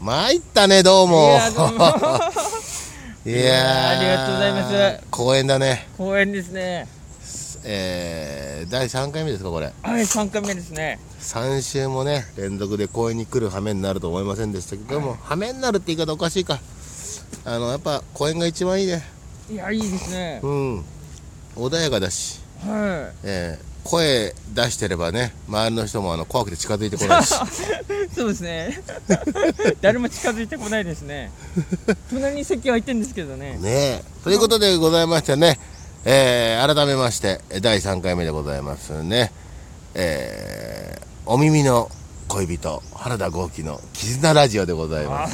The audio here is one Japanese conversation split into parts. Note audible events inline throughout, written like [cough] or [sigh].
参ったね、どうも。いやどうも [laughs] いやーいやーありがとうございます公演だね。公演ですねえー、第3回目ですか、これ。はい3回目ですね3週もね、連続で公演に来る羽目になると思いませんでしたけども、羽目になるって言い方おかしいか。あの、やっぱ公演が一番いいね。いやいいですねうん。穏やかだし、はえー声出してればね、周りの人もあの怖くて近づいてこないし。い [laughs] そうですね [laughs] 誰も近づいてこないですね [laughs] 隣に席空いてんですけどねねえ。ということでございましてね、えー改めまして、第3回目でございますね。えーお耳の恋人、原田豪輝の絆ラジオでございま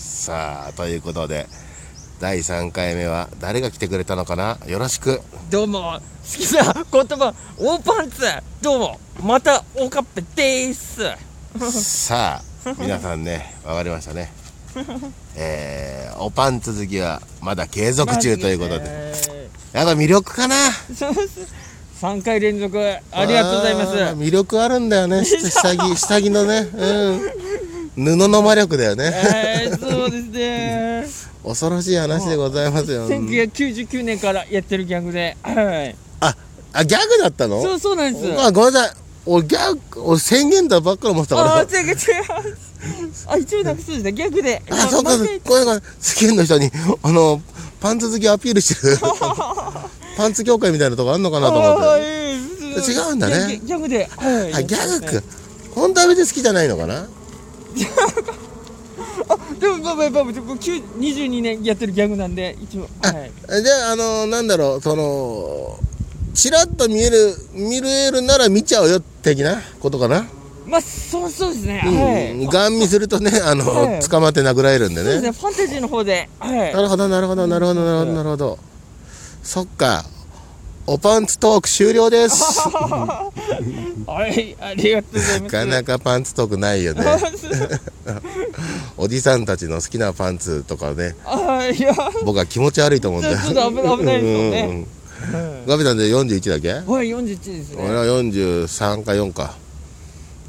す。さあ、ということで、第3回目は誰が来てくれたのかな？よろしく。どうも好きな言葉大パンツどうもまたオカッペでーす。さあ、皆さんね、わかりましたね。[laughs] えーおパンツ好きはまだ継続中ということで。でやっぱ魅力かな。[laughs] 3回連続ありがとうございます。魅力あるんだよね。下 [laughs] 下着下着のねうん。布の魔力だよね。えー、恐ろしい話でございますよ。1999年からやってるギャグで。はいああギャグだったの？そうそうなんです。あごめんなさい。俺ギャグ俺宣言だばっかり思ってたから。あー違う違う。あ一応なんかそうですねギャグで。あそうかこれが世間の人にあのパンツ好きアピールしてる。[laughs] パンツ協会みたいなとこあんのかなと思って。えー違うんだね。ギャグギャグで。はい。あギャグやってますねく本当は別に好きじゃないのかな？[laughs] でもまあまあまあ僕9 22年やってるギャグなんで一応はい。であのなんだろうそのチラッと見える見るえるなら見ちゃうよ的なことかな、まあそうそうですね、うん。はい。ガン見するとねあの、はい。捕まって殴られるんでね。そうですね。ファンタジーの方ではい。なるほどなるほどなるほどなるほどなるほど。そっかおパンツトーク終了です。[laughs] はいありがとうございます。なかなかパンツトークないよね。おじさんたちの好きなパンツとかね。あいや。僕は気持ち悪いと思うんだよ。ちょっと危ない危ないですよね。ガビさんで41だっけ？はい41ですね。俺は43か4か。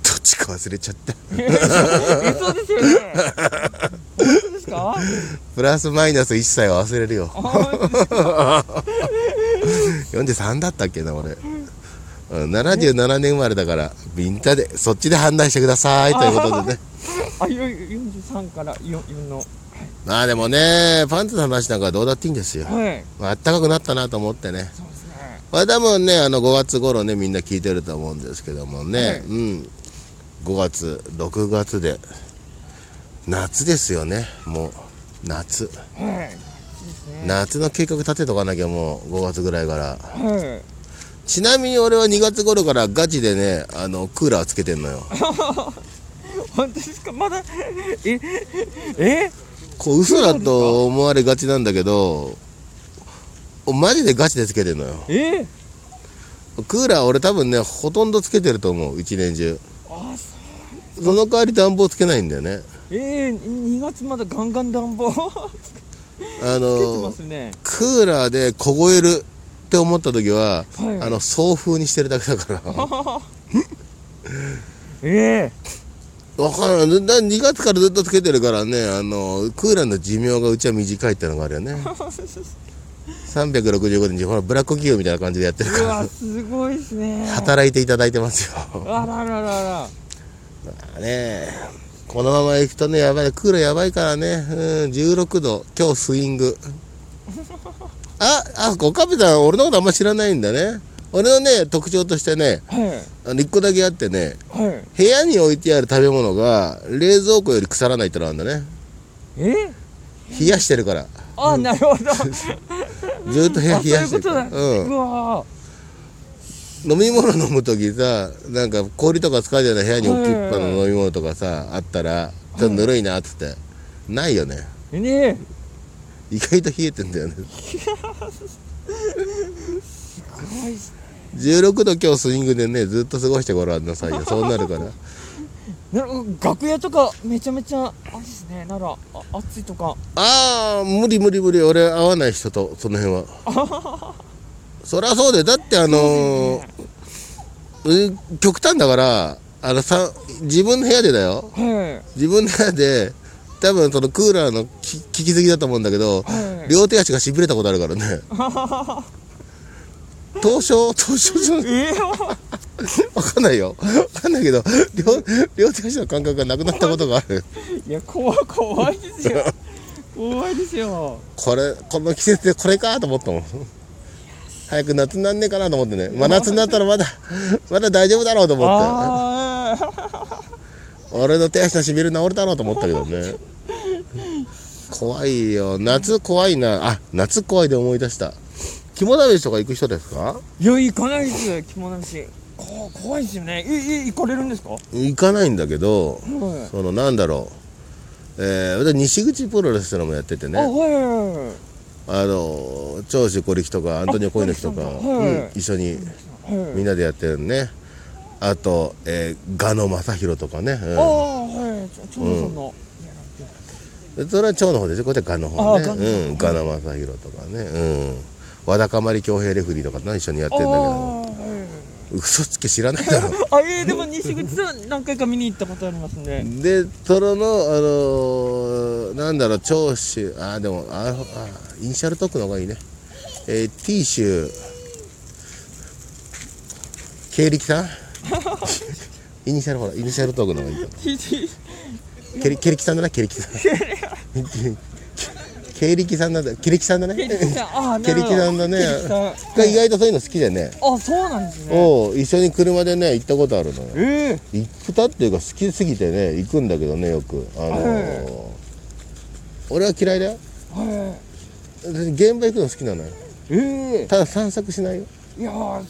どっちか忘れちゃった。えそうですよね。本当ですか？プラスマイナス一切は忘れるよ43だったっけな俺、うん、77年生まれだからみんなでそっちで判断してくださいということでね。あよ43から 4, 4の。まあでもねパンツの話なんかはどうだっていいんですよ、はい。まああったかくなったなと思ってね。そうですね。まあ多分ねあの5月頃ねみんな聞いてると思うんですけどもね、はい。うん。5月6月で夏ですよね。もう夏。はい夏の計画立てとかなきゃもう5月ぐらいから。はいちなみに俺は2月頃からガチでねあのクーラーつけてんのよ。[laughs] 本当ですか？まだ？ええ？こう嘘だと思われがちなんだけどマジでガチでつけてんのよ。え？クーラー俺多分ねほとんどつけてると思う一年中。あその代わり暖房つけないんだよね。えー、2月まだガンガン暖房。つあのすね。クーラーで凍えるって思った時は、はい。あの送風にしてるだけだから。[laughs] えわからないだ2月からずっとつけてるからねあのクーラーの寿命がうちは短いってのがあるよね。[laughs] 365日ほらブラック企業みたいな感じでやってるから。すごいですね。働いていただいてますよ。あらららら。ね。えこのまま行くとねやばいクーラーやばいからね。うん16度。今日スイング。[laughs] ああ岡部さん俺のことあんま知らないんだね。俺のね特徴としてねはい。あの1個だけあってねはい。部屋に置いてある食べ物が冷蔵庫より腐らないってのがあるんだね。え？冷やしてるから。あなるほど。[laughs] ずっと部屋冷やしてるから。ことなんですねうん。うわ飲み物飲む時さなんか氷とか使うじゃない部屋に置きっぱの飲み物とかさあったらちょっとぬるいなっつって。ないよね。えね意外と冷えてんだよね。すごいっす16度今日スイングでねずっと過ごしてごらんなさいよ。そうなるから。[laughs] な楽屋とかめちゃめちゃあれですね。ならあ暑いとか。ああ無理無理無理。俺合わない人とその辺は [laughs] そりゃそうでだってあのーうん極端だからあのさ自分の部屋でだよ。はい自分の部屋で多分そのクーラーのき効きすぎだと思うんだけど、はい両手足がしびれたことあるからね。[laughs] 凍傷凍傷じゃない？ええわかんないよ。わかんないけど両両手足の感覚がなくなったことがある。いや怖い怖いですよ。怖いですよ。これこの季節でこれかと思ったもん早く夏になんねえかなと思ってね。真夏になったらまだまだ大丈夫だろうと思って。俺の手足のしびれ治るだろうと思ったけどね。怖いよ。夏怖いな。あ夏怖いで思い出した。肝試しとか行く人ですか？いや行かないです。よ着物し。こ怖いですよね。ええ行かれるんですか？は行かないんだけどい。そのなんだろう。えー、私西口プロレスのもやっててあねはあの長州小力とかアントニオ猪木とか、うん一緒にみんなでやってるね。あと、えー、ガ野正弘とかね、うん。ああはい。ちょちょうどそれは長の方でしょ？これガの方ね。あガの方うん。ガナ正弘とかね。うん。和田かまり恭平レフリーとかな一緒にやってんだけど嘘つけ知らないだろ。[laughs] あええでも西口さん何回か見に行ったことありますねで。そののあのーなんだろう長州あでもああイニシャルトークの方がいいね。えー、ティーシュ経歴さんイニシャルほらイニシャルトークの方がいい [laughs] 経歴さんだな経歴さん経歴さんなんだ。経歴さんだね。ケリキさん。ああケリキさんだね。意外とそういうの好きでね。あそうなんですね。おう一緒に車でね行ったことあるのよ。ええ行ったっていうか好きすぎてね行くんだけどねよく。あのー俺は嫌いだよ。は現場行くの好きなのよ。いええただ散策しないよ。いやー。は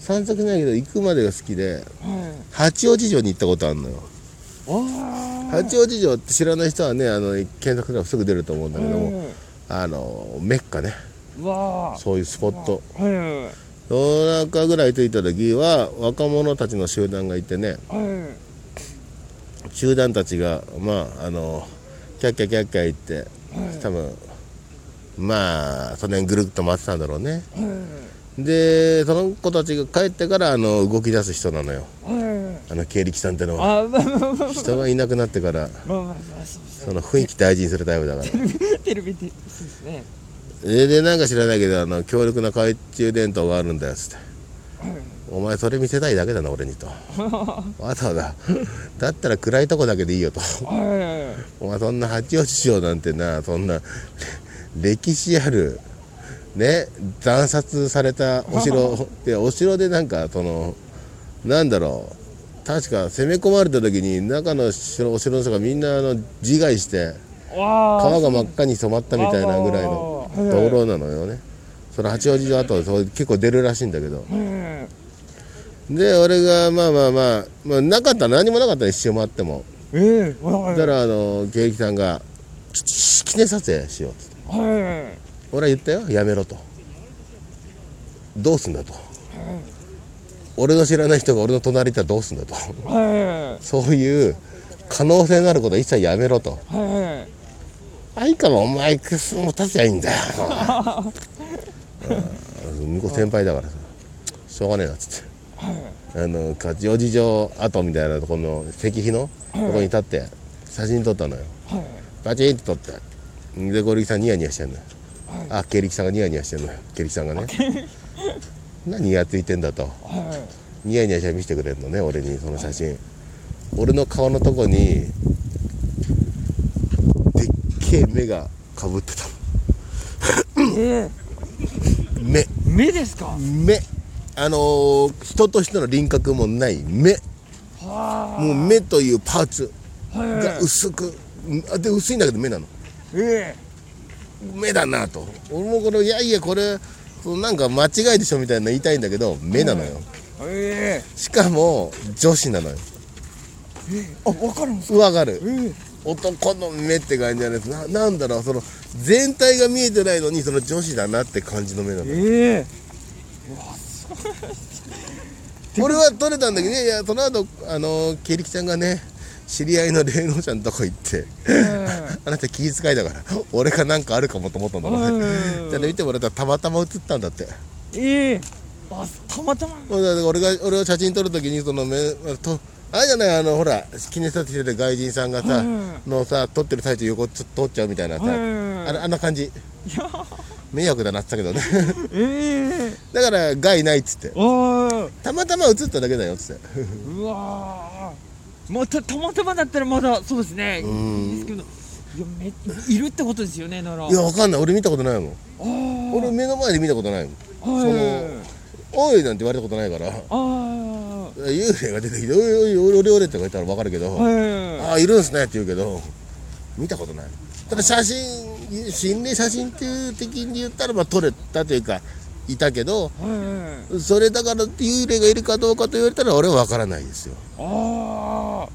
散策しないけど行くまでが好きで。い。八王子城に行ったことあるのよ。ああ八王子城って知らない人はねあの検索すればすぐ出ると思うんだけども、はあのメッカね。そういうスポット。夜中ぐらい着いた時は若者たちの集団がいてねは集団たちがまああのキャッキャキャッキャ言って多分まあその辺ぐるっと回ってたんだろうね。でその子たちが帰ってからあの動き出す人なのよあの経歴さんってのは。人がいなくなってからその雰囲気大事にするタイプだから。テレビでそうですねででなんか知らないけどあの強力な懐中電灯があるんだよっつって。お前それ見せたいだけだな俺にと。[laughs] わざわざ。だったら暗いとこだけでいいよと。はお前そんな八王子城なんてなそんな歴史あるね惨殺されたお城 [laughs] でお城でなんかそのなんだろう確か攻め込まれた時に中の城お城の人がみんなあの自害して川が真っ赤に染まったみたいなぐらいのところなのよね。その八王子城跡そう結構出るらしいんだけど。はで俺がまあまあまあ、まあ、なかったら何もなかったら一周回っても。いええ。はいだからあの芸歴さんが「ちょ記念撮影しよう」っつって。は俺は言ったよやめろと。どうすんだと俺の知らない人が俺の隣にいたらどうすんだと。いはそういう可能性のあることは一切やめろと。いはいあいかもお前クスも立つやいいんだよ。[laughs] うん。向こう先輩だからさしょうがねえなっつってあの八王子城跡みたいなところの石碑のところに立って写真撮ったのよはいバチンと撮ってで小力さん。ニヤニヤしてん。のよ、あ経力さん。がニヤニヤしてん。のよ経力さん。がね何やついてんだと。はニヤニヤして見せてくれるのね俺にその写真。俺の顔のとこにでっけえ目がかぶってたの。いええ目。目ですか？目。あのー人としての輪郭もない目。はもう目というパーツが薄くあで薄いんだけど目なの。いえ。目だなと。俺もこれいやいやこれなんか間違いでしょみたいなの言いたいんだけど目なのよ。ええ。しかも女子なのよ。あわかるんですかわかる。ええ。男の目って感じじゃないです。ななんだろうその全体が見えてないのにその女子だなって感じの目なのえ。え俺は撮れたんだけどいやいやその後あのケリキちゃんがね知り合いの霊能者のとこ行ってあなた気遣いだから [laughs] 俺がなんかあるかもと思ったんだ。ろうねうん。[laughs] じゃあ見てもらったらたまたま映ったんだってええ。あたまたま。俺が俺が写真撮るときにその目とあれじゃないあのほら記念撮影してて外人さんがさ、うん。のさ撮ってる最中横ちょっと通っちゃうみたいなさ、うん。あんな感じ。迷惑だなって言ったけどね。[laughs] ええ。だから害ないっつって。たまたま映っただけだよっつって。うわー。またたまたまだったらまだそうですね。うん。いいですけどいやめいるってことですよねなら。いやわかんない。俺見たことないもん。俺目の前で見たことないもん。はい。そのおいなんて言われたことないから。幽霊が出てきて「おいおいおいおれおれ」って言われたら分かるけど「はい。ああいるんすね」って言うけど見たことない。ただ写真心霊写真っていう的に言ったらまあ撮れたというかいたけどはい。それだから幽霊がいるかどうかと言われたら俺は分からないですよ。あ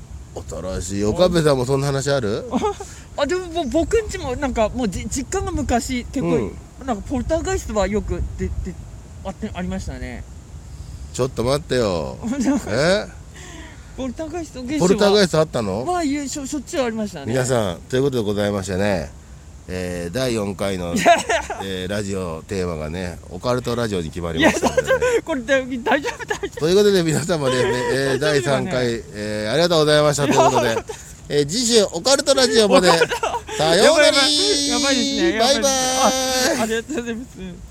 新しい岡部さんもそんな話ある？ー [laughs] あでも僕んちもなんかもうじ実家が昔結構、うん。なんかポルターガイストはよくでであってありましたね。ちょっと待ってよ。[laughs] え？ポルターガイスト現象ポルターガイスストあったの？まあしょしょっちゅうありましたね。皆さんということでございましてね、えー第4回の、えーラジオテーマがねオカルトラジオに決まりましたので、ね、これ大大丈夫大丈ということで皆様ね、えー [laughs] 第3回、えーありがとうございました。ということで、[laughs] えー次週オカルトラジオまで。さ夫ようなら。バイバイ。ありがとうございます